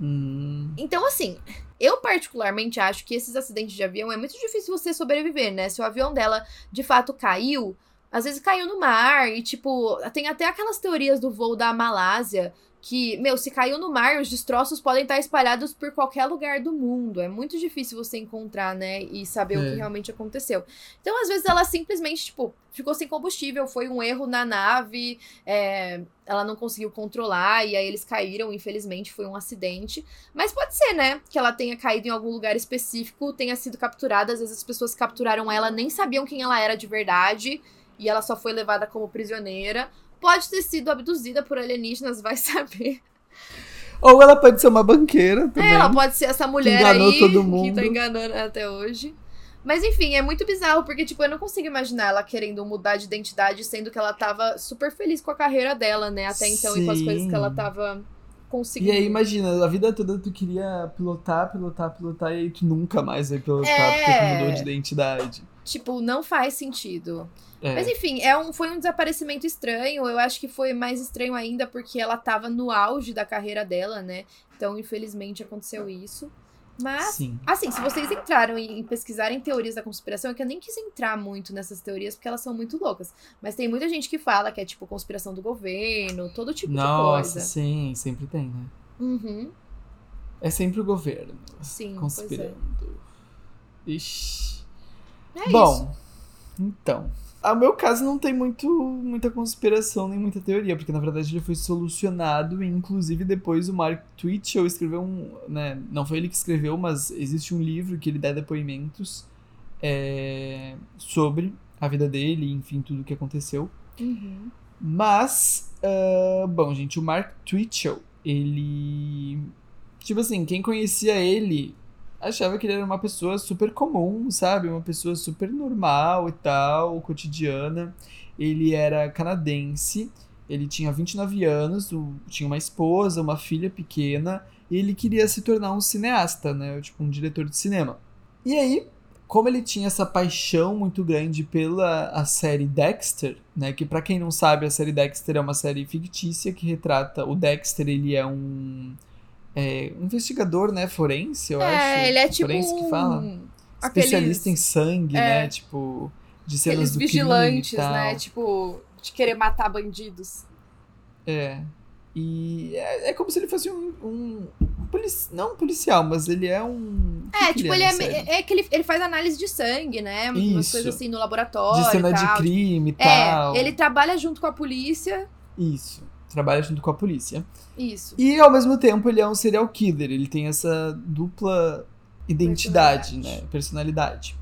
Speaker 1: Hum.
Speaker 2: Então, assim, eu particularmente acho que esses acidentes de avião é muito difícil você sobreviver, né? Se o avião dela de fato caiu, às vezes caiu no mar e, tipo, tem até aquelas teorias do voo da Malásia que, meu, se caiu no mar, os destroços podem estar espalhados por qualquer lugar do mundo. É muito difícil você encontrar, né, e saber é. o que é. realmente aconteceu. Então, às vezes, ela simplesmente, tipo, ficou sem combustível, foi um erro na nave, é, ela não conseguiu controlar, e aí eles caíram, infelizmente, foi um acidente. Mas pode ser, né, que ela tenha caído em algum lugar específico, tenha sido capturada, às vezes as pessoas que capturaram ela nem sabiam quem ela era de verdade, e ela só foi levada como prisioneira Pode ter sido abduzida por alienígenas, vai saber.
Speaker 1: Ou ela pode ser uma banqueira também.
Speaker 2: É, ela pode ser essa mulher aí todo mundo. que tá enganando até hoje. Mas enfim, é muito bizarro, porque, tipo, eu não consigo imaginar ela querendo mudar de identidade, sendo que ela tava super feliz com a carreira dela, né? Até então, Sim. e com as coisas que ela tava conseguindo.
Speaker 1: E aí, imagina, a vida toda tu queria pilotar, pilotar, pilotar, e aí tu nunca mais vai pilotar é... porque tu mudou de identidade.
Speaker 2: Tipo, não faz sentido. É. Mas enfim, é um, foi um desaparecimento estranho. Eu acho que foi mais estranho ainda porque ela tava no auge da carreira dela, né? Então, infelizmente, aconteceu isso. Mas, Sim. assim, se vocês entraram em, em pesquisarem teorias da conspiração, é que eu nem quis entrar muito nessas teorias porque elas são muito loucas. Mas tem muita gente que fala que é tipo conspiração do governo, todo tipo
Speaker 1: Nossa,
Speaker 2: de coisa.
Speaker 1: Nossa, sim, sempre tem, né?
Speaker 2: Uhum.
Speaker 1: É sempre o governo.
Speaker 2: Sim,
Speaker 1: conspirando.
Speaker 2: É.
Speaker 1: Ixi.
Speaker 2: É
Speaker 1: Bom,
Speaker 2: isso.
Speaker 1: então. O meu caso não tem muito, muita conspiração nem muita teoria, porque na verdade ele foi solucionado e inclusive depois o Mark Twitchell escreveu um, né, não foi ele que escreveu, mas existe um livro que ele dá depoimentos é, sobre a vida dele, enfim, tudo o que aconteceu.
Speaker 2: Uhum.
Speaker 1: Mas, uh, bom, gente, o Mark Twitchell, ele, tipo assim, quem conhecia ele achava que ele era uma pessoa super comum, sabe? Uma pessoa super normal e tal, cotidiana. Ele era canadense, ele tinha 29 anos, tinha uma esposa, uma filha pequena, e ele queria se tornar um cineasta, né? Tipo, um diretor de cinema. E aí, como ele tinha essa paixão muito grande pela a série Dexter, né, que para quem não sabe, a série Dexter é uma série fictícia que retrata o Dexter, ele é um é, investigador, né, forense, eu
Speaker 2: é,
Speaker 1: acho.
Speaker 2: É, ele é tipo
Speaker 1: forense que fala. Especialista em sangue, é, né, tipo, de cenas
Speaker 2: aqueles
Speaker 1: do
Speaker 2: vigilantes,
Speaker 1: crime e tal.
Speaker 2: né, tipo, de querer matar bandidos.
Speaker 1: É. E é, é como se ele fosse um, um polici não um policial, mas ele é um.
Speaker 2: É, tipo, ele, ele é, é, que ele, ele faz análise de sangue, né? Isso. Umas coisas assim no laboratório.
Speaker 1: De cena de crime e é, tal.
Speaker 2: Ele trabalha junto com a polícia.
Speaker 1: Isso trabalha junto com a polícia.
Speaker 2: Isso.
Speaker 1: E ao mesmo tempo ele é um serial killer, ele tem essa dupla identidade, personalidade. né? Personalidade.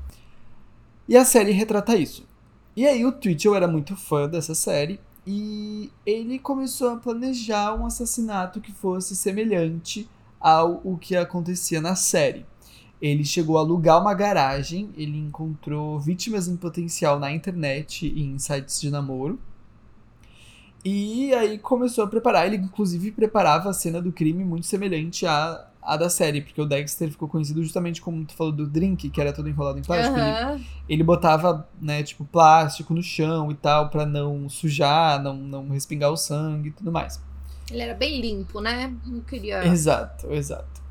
Speaker 1: E a série retrata isso. E aí o Twitchell era muito fã dessa série e ele começou a planejar um assassinato que fosse semelhante ao o que acontecia na série. Ele chegou a alugar uma garagem, ele encontrou vítimas em potencial na internet e em sites de namoro e aí começou a preparar. Ele, inclusive, preparava a cena do crime muito semelhante à, à da série, porque o Dexter ficou conhecido justamente como tu falou do drink, que era todo enrolado em plástico.
Speaker 2: Uhum.
Speaker 1: Ele, ele, botava, né, tipo, plástico no chão e tal, para não sujar, não, não respingar o sangue e tudo mais.
Speaker 2: Ele era bem limpo, né? Não queria.
Speaker 1: Exato, exato.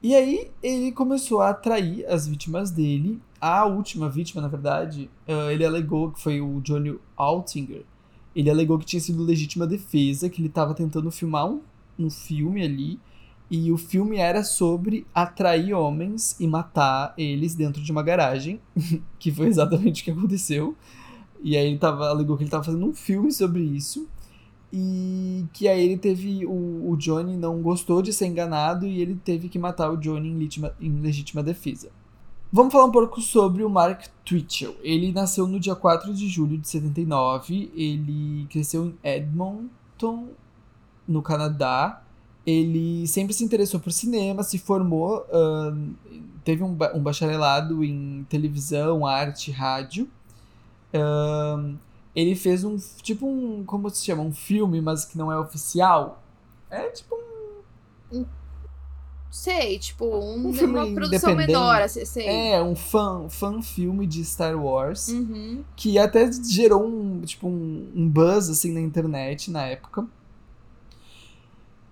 Speaker 1: E aí ele começou a atrair as vítimas dele. A última vítima, na verdade, uh, ele alegou que foi o Johnny Altinger ele alegou que tinha sido legítima defesa, que ele estava tentando filmar um, um filme ali, e o filme era sobre atrair homens e matar eles dentro de uma garagem, que foi exatamente o que aconteceu. E aí ele tava, alegou que ele estava fazendo um filme sobre isso. E que aí ele teve. O, o Johnny não gostou de ser enganado e ele teve que matar o Johnny em legítima, em legítima defesa. Vamos falar um pouco sobre o Mark Twitchell. Ele nasceu no dia 4 de julho de 79. Ele cresceu em Edmonton, no Canadá. ele sempre se interessou por cinema, se formou, uh, teve um, um, bacharelado em televisão, arte, rádio. Uh, ele fez um, tipo um, como se chama? Um filme, mas que não é oficial. É tipo um...
Speaker 2: Sei, tipo, um, um filme uma produção menor, assim, sei.
Speaker 1: É, um fã, fã filme de Star Wars.
Speaker 2: Uhum.
Speaker 1: Que até gerou um, tipo, um, um buzz, assim, na internet na época.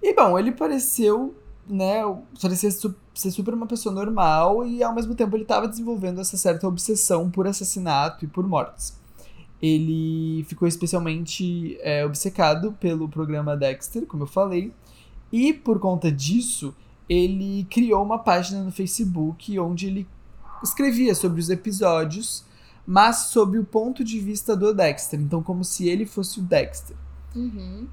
Speaker 1: E, bom, ele pareceu, né, parecia ser super uma pessoa normal e, ao mesmo tempo, ele estava desenvolvendo essa certa obsessão por assassinato e por mortes. Ele ficou especialmente é, obcecado pelo programa Dexter, como eu falei, e, por conta disso ele criou uma página no Facebook onde ele escrevia sobre os episódios, mas sob o ponto de vista do Dexter. Então, como se ele fosse o Dexter.
Speaker 2: Uhum.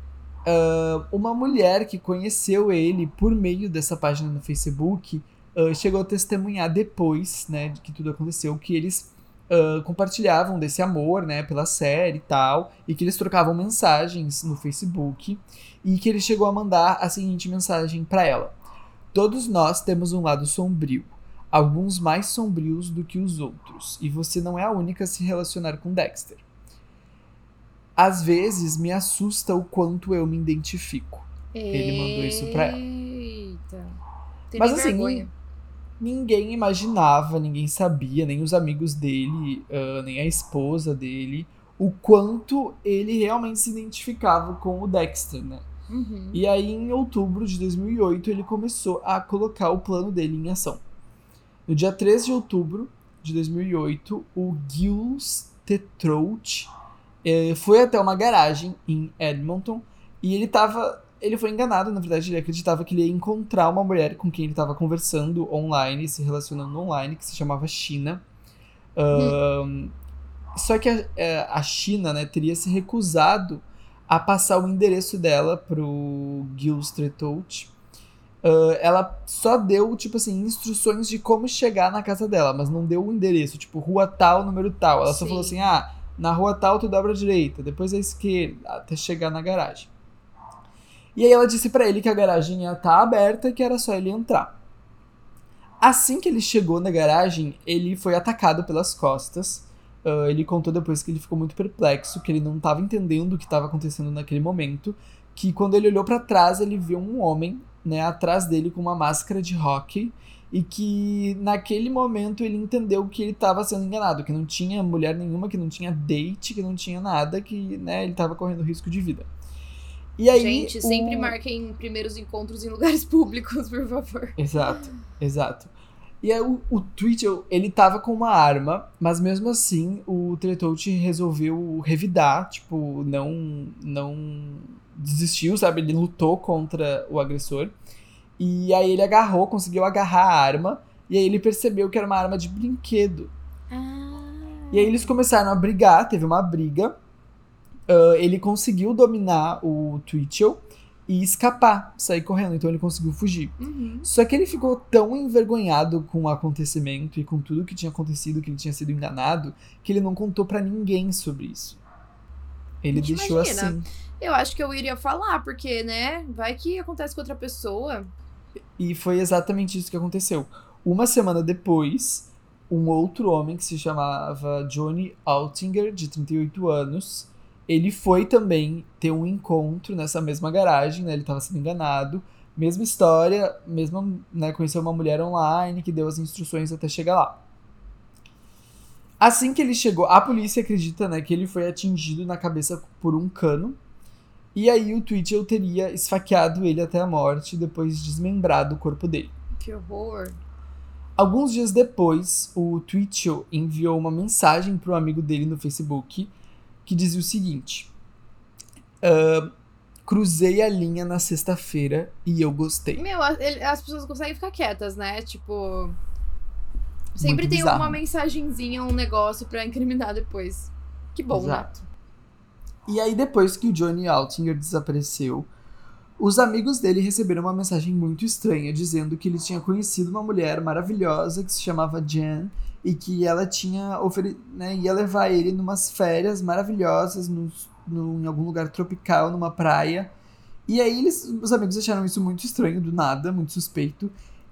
Speaker 1: Uh, uma mulher que conheceu ele por meio dessa página no Facebook uh, chegou a testemunhar depois, né, de que tudo aconteceu, que eles uh, compartilhavam desse amor, né, pela série e tal, e que eles trocavam mensagens no Facebook, e que ele chegou a mandar a seguinte mensagem para ela: Todos nós temos um lado sombrio, alguns mais sombrios do que os outros, e você não é a única a se relacionar com Dexter. Às vezes me assusta o quanto eu me identifico.
Speaker 2: Eita.
Speaker 1: Ele mandou isso pra ela.
Speaker 2: Eita.
Speaker 1: Mas assim, ninguém imaginava, ninguém sabia, nem os amigos dele, uh, nem a esposa dele, o quanto ele realmente se identificava com o Dexter, né?
Speaker 2: Uhum.
Speaker 1: E aí, em outubro de 2008, ele começou a colocar o plano dele em ação. No dia 13 de outubro de 2008, o Gilles Tetrout eh, foi até uma garagem em Edmonton e ele tava. Ele foi enganado, na verdade, ele acreditava que ele ia encontrar uma mulher com quem ele estava conversando online, se relacionando online, que se chamava China. Uhum. só que a, eh, a China né, teria se recusado a passar o endereço dela pro Gil Streetout. Uh, ela só deu, tipo assim, instruções de como chegar na casa dela, mas não deu o endereço, tipo, rua tal, número tal. Ela Sim. só falou assim: ah, na rua tal tu dobra à direita, depois à esquerda, até chegar na garagem. E aí ela disse para ele que a garagem ia estar tá aberta e que era só ele entrar. Assim que ele chegou na garagem, ele foi atacado pelas costas Uh, ele contou depois que ele ficou muito perplexo, que ele não estava entendendo o que estava acontecendo naquele momento, que quando ele olhou para trás ele viu um homem, né, atrás dele com uma máscara de hockey e que naquele momento ele entendeu que ele estava sendo enganado, que não tinha mulher nenhuma, que não tinha date, que não tinha nada, que, né, ele estava correndo risco de vida.
Speaker 2: E aí, Gente, sempre marquem primeiros encontros em lugares públicos, por favor.
Speaker 1: Exato, exato. E aí o, o Twitchell, ele tava com uma arma, mas mesmo assim o Teletout resolveu revidar, tipo, não, não desistiu, sabe? Ele lutou contra o agressor. E aí ele agarrou, conseguiu agarrar a arma, e aí ele percebeu que era uma arma de brinquedo.
Speaker 2: Ah.
Speaker 1: E aí eles começaram a brigar, teve uma briga. Uh, ele conseguiu dominar o Twitchell e escapar, sair correndo. Então ele conseguiu fugir.
Speaker 2: Uhum.
Speaker 1: Só que ele ficou tão envergonhado com o acontecimento e com tudo que tinha acontecido, que ele tinha sido enganado, que ele não contou para ninguém sobre isso. Ele deixou imagina. assim.
Speaker 2: Eu acho que eu iria falar, porque, né, vai que acontece com outra pessoa.
Speaker 1: E foi exatamente isso que aconteceu. Uma semana depois, um outro homem que se chamava Johnny Altinger, de 38 anos, ele foi também ter um encontro nessa mesma garagem, né? Ele estava sendo enganado. Mesma história, mesma, né? Conheceu uma mulher online que deu as instruções até chegar lá. Assim que ele chegou, a polícia acredita, né, que ele foi atingido na cabeça por um cano. E aí o Twitchell teria esfaqueado ele até a morte, depois desmembrado o corpo dele.
Speaker 2: Que horror.
Speaker 1: Alguns dias depois, o Twitchell enviou uma mensagem para um amigo dele no Facebook que dizia o seguinte: uh, Cruzei a linha na sexta-feira e eu gostei.
Speaker 2: Meu, as pessoas conseguem ficar quietas, né? Tipo. Sempre Muito tem bizarro. uma mensagenzinha, um negócio para incriminar depois. Que bom, né? Exato. né?
Speaker 1: E aí, depois que o Johnny Altinger desapareceu, os amigos dele receberam uma mensagem muito estranha, dizendo que ele tinha conhecido uma mulher maravilhosa que se chamava Jen e que ela tinha ofere né, ia levar ele numas férias maravilhosas no, em algum lugar tropical, numa praia, E aí eles, os amigos acharam isso muito estranho, do nada, muito suspeito.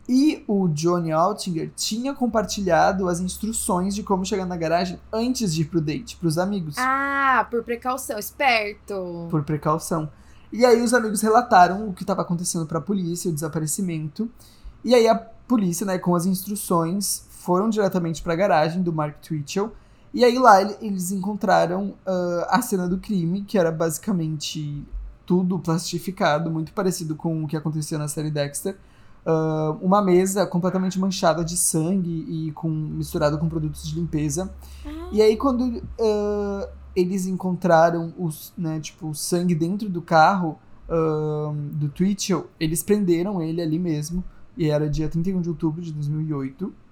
Speaker 1: E o Johnny Altinger tinha compartilhado as instruções de como chegar na garagem antes de ir pro date, pros amigos.
Speaker 2: Ah, por precaução, esperto.
Speaker 1: Por precaução. E aí os amigos relataram o que estava acontecendo para a polícia, o desaparecimento. E aí a polícia, né, com as instruções, foram diretamente para a garagem do Mark Twitchell. E aí lá eles encontraram uh, a cena do crime, que era basicamente tudo plastificado, muito parecido com o que acontecia na série Dexter. Uh, uma mesa completamente manchada de sangue e com misturado com produtos de limpeza. E aí quando uh, eles encontraram os, né, tipo, o sangue dentro do carro uh, do Twitchell, eles prenderam ele ali mesmo. E era dia 31 de outubro de 2008.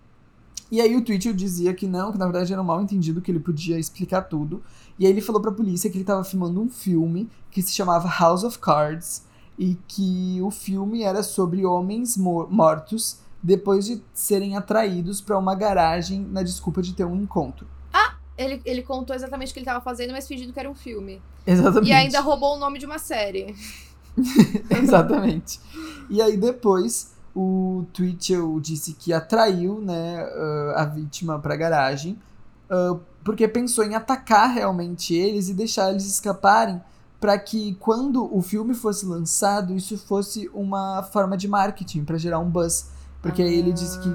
Speaker 1: E aí o Twitchell dizia que não, que na verdade era um mal entendido, que ele podia explicar tudo. E aí ele falou pra polícia que ele estava filmando um filme que se chamava House of Cards e que o filme era sobre homens mor mortos depois de serem atraídos para uma garagem na desculpa de ter um encontro.
Speaker 2: Ah, ele, ele contou exatamente o que ele estava fazendo, mas fingindo que era um filme.
Speaker 1: Exatamente.
Speaker 2: E ainda roubou o nome de uma série.
Speaker 1: exatamente. E aí depois o Twitchell disse que atraiu né, uh, a vítima para a garagem uh, porque pensou em atacar realmente eles e deixar eles escaparem para que quando o filme fosse lançado isso fosse uma forma de marketing para gerar um buzz porque ah. aí ele disse que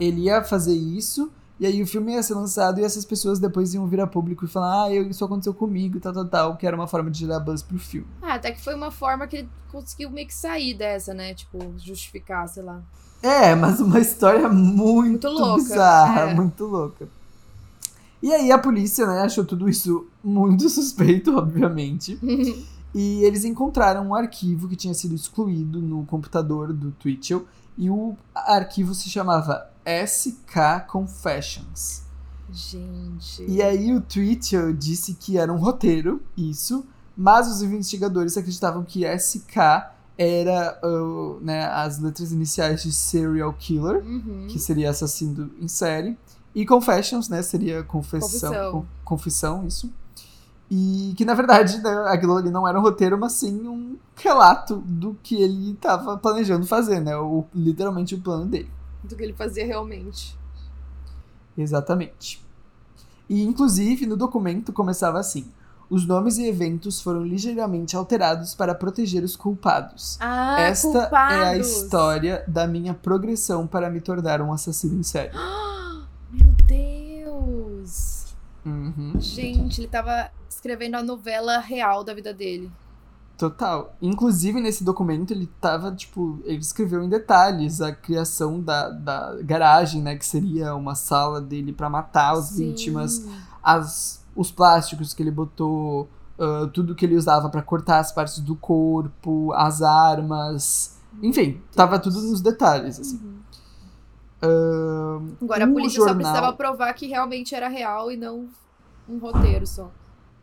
Speaker 1: ele ia fazer isso e aí o filme ia ser lançado e essas pessoas depois iam vir a público e falar, ah, isso aconteceu comigo, tal, tal, tal, que era uma forma de gerar buzz pro filme.
Speaker 2: Ah, até que foi uma forma que ele conseguiu meio que sair dessa, né? Tipo, justificar, sei lá.
Speaker 1: É, mas uma história muito, muito louca. bizarra, é. muito louca. E aí a polícia, né, achou tudo isso muito suspeito, obviamente. e eles encontraram um arquivo que tinha sido excluído no computador do Twitchell. E o arquivo se chamava SK Confessions.
Speaker 2: Gente.
Speaker 1: E aí o Twitchell disse que era um roteiro, isso, mas os investigadores acreditavam que SK era uh, né, as letras iniciais de serial killer, uhum. que seria assassino em série, e confessions, né, seria confessão, confissão, confissão isso. E que na verdade né, aquilo ali não era um roteiro, mas sim um relato do que ele estava planejando fazer, né? O, literalmente o plano dele
Speaker 2: do que ele fazia realmente.
Speaker 1: Exatamente. E, inclusive, no documento começava assim: os nomes e eventos foram ligeiramente alterados para proteger os culpados.
Speaker 2: Ah,
Speaker 1: Esta
Speaker 2: culpados.
Speaker 1: é a história da minha progressão para me tornar um assassino em série.
Speaker 2: Meu Deus!
Speaker 1: Uhum.
Speaker 2: Gente, ele tava escrevendo a novela real da vida dele.
Speaker 1: Total. Inclusive, nesse documento, ele tava, tipo, ele escreveu em detalhes a criação da, da garagem, né? Que seria uma sala dele para matar as Sim. vítimas, as, os plásticos que ele botou, uh, tudo que ele usava para cortar as partes do corpo, as armas. Enfim, tava tudo nos detalhes, assim. Uhum.
Speaker 2: Uh, Agora, a polícia jornal... só precisava provar que realmente era real e não um roteiro só.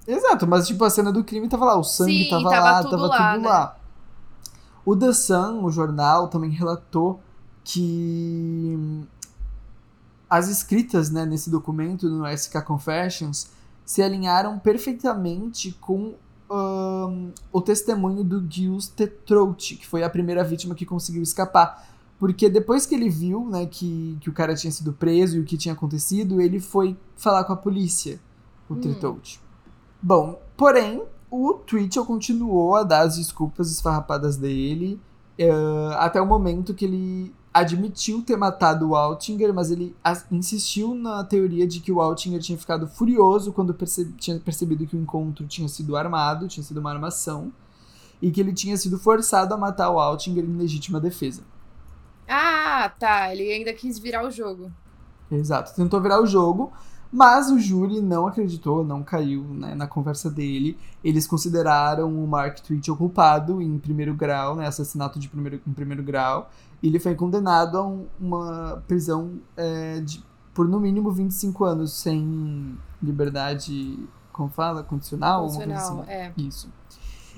Speaker 1: Exato, mas tipo, a cena do crime tava lá, o sangue Sim, tava, tava, lá, tudo tava lá, tudo né? lá. O The Sun, o jornal, também relatou que as escritas né, nesse documento, no SK Confessions, se alinharam perfeitamente com um, o testemunho do Gilles Tetrout, que foi a primeira vítima que conseguiu escapar. Porque depois que ele viu né, que, que o cara tinha sido preso e o que tinha acontecido, ele foi falar com a polícia, o hum. Bom, porém, o Twitchell continuou a dar as desculpas esfarrapadas dele uh, até o momento que ele admitiu ter matado o Altinger, mas ele insistiu na teoria de que o Altinger tinha ficado furioso quando perce tinha percebido que o encontro tinha sido armado, tinha sido uma armação, e que ele tinha sido forçado a matar o Altinger em legítima defesa.
Speaker 2: Ah, tá. Ele ainda quis virar o jogo.
Speaker 1: Exato, tentou virar o jogo, mas o júri não acreditou, não caiu né, na conversa dele. Eles consideraram o Mark Twitchell culpado em primeiro grau, né, assassinato de primeiro, em primeiro grau. E ele foi condenado a um, uma prisão é, de, por no mínimo 25 anos sem liberdade, como fala? Condicional?
Speaker 2: Condicional, assim. é.
Speaker 1: Isso.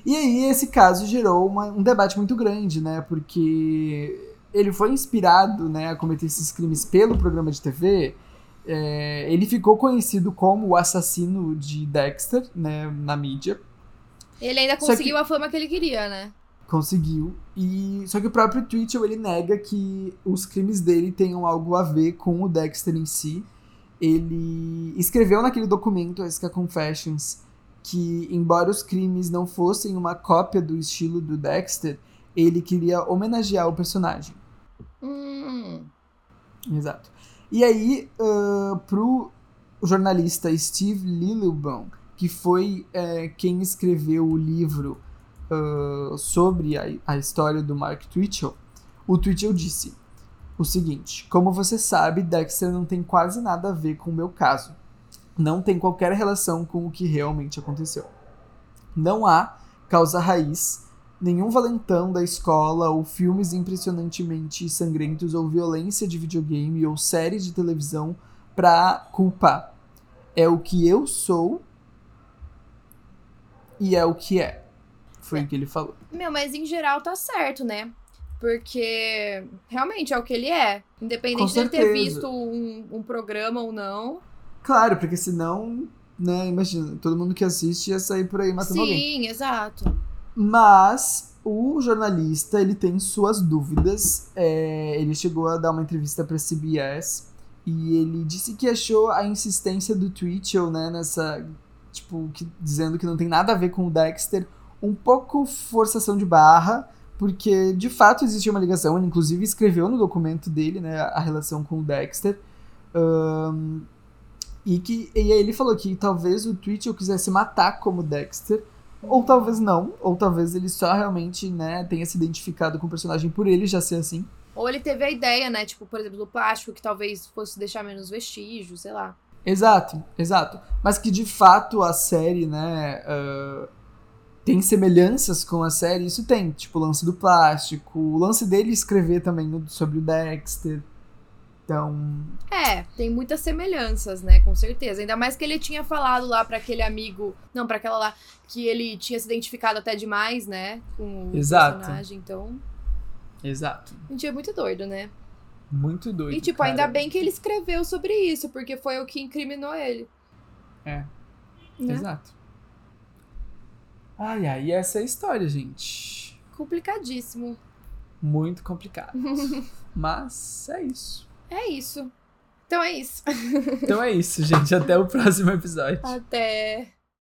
Speaker 1: E aí esse caso gerou uma, um debate muito grande, né? Porque ele foi inspirado né, a cometer esses crimes pelo programa de TV é, ele ficou conhecido como o assassino de Dexter, né, na mídia.
Speaker 2: Ele ainda conseguiu que... a fama que ele queria, né?
Speaker 1: Conseguiu. E só que o próprio Twitchell ele nega que os crimes dele tenham algo a ver com o Dexter em si. Ele escreveu naquele documento, a SK Confessions, que embora os crimes não fossem uma cópia do estilo do Dexter, ele queria homenagear o personagem.
Speaker 2: Hum.
Speaker 1: Exato. E aí, uh, pro jornalista Steve Lillibon, que foi é, quem escreveu o livro uh, sobre a, a, história do Mark Twitchell, o Twitchell disse o seguinte: Como você sabe, Dexter não tem quase nada a ver com o meu caso. Não tem qualquer relação com o que realmente aconteceu. Não há causa raiz, nenhum valentão da escola ou filmes impressionantemente sangrentos ou violência de videogame ou séries de televisão pra culpar. É o que eu sou e é o que é. Foi o que ele falou.
Speaker 2: Meu, mas em geral tá certo, né? Porque realmente é o que ele é. Independente de ele ter visto um, um programa ou não.
Speaker 1: Claro, porque senão, né, imagina, todo mundo que assiste ia sair por aí matando
Speaker 2: Sim,
Speaker 1: alguém.
Speaker 2: Sim, exato.
Speaker 1: Mas o jornalista, ele tem suas dúvidas. É, ele chegou a dar uma entrevista pra CBS e ele disse que achou a insistência do Twitchell, né, nessa, tipo, que, dizendo que não tem nada a ver com o Dexter, um pouco forçação de barra, porque de fato existia uma ligação, ele inclusive escreveu no documento dele, né, a relação com o Dexter. Um, e que e aí ele falou que talvez o Twitchell quisesse matar como Dexter, ou talvez não, ou talvez ele só realmente, né, tenha se identificado com o personagem por ele já ser assim.
Speaker 2: Ou ele teve a ideia, né, tipo, por exemplo, do plástico, que talvez fosse deixar menos vestígios, sei lá.
Speaker 1: Exato, exato. Mas que de fato a série, né, uh, tem semelhanças com a série, isso tem. Tipo, o lance do plástico, o lance dele escrever também sobre o Dexter. Então.
Speaker 2: É, tem muitas semelhanças, né? Com certeza. Ainda mais que ele tinha falado lá para aquele amigo. Não, para aquela lá. Que ele tinha se identificado até demais, né? Com o
Speaker 1: Exato.
Speaker 2: personagem. Então.
Speaker 1: Exato.
Speaker 2: Um dia muito doido, né?
Speaker 1: Muito doido.
Speaker 2: E, tipo,
Speaker 1: cara.
Speaker 2: ainda bem que ele escreveu sobre isso, porque foi o que incriminou ele.
Speaker 1: É.
Speaker 2: Né?
Speaker 1: Exato. Ai, ai, essa é a história, gente.
Speaker 2: Complicadíssimo.
Speaker 1: Muito complicado. Mas é isso.
Speaker 2: É isso. Então é isso.
Speaker 1: Então é isso, gente. Até o próximo episódio.
Speaker 2: Até.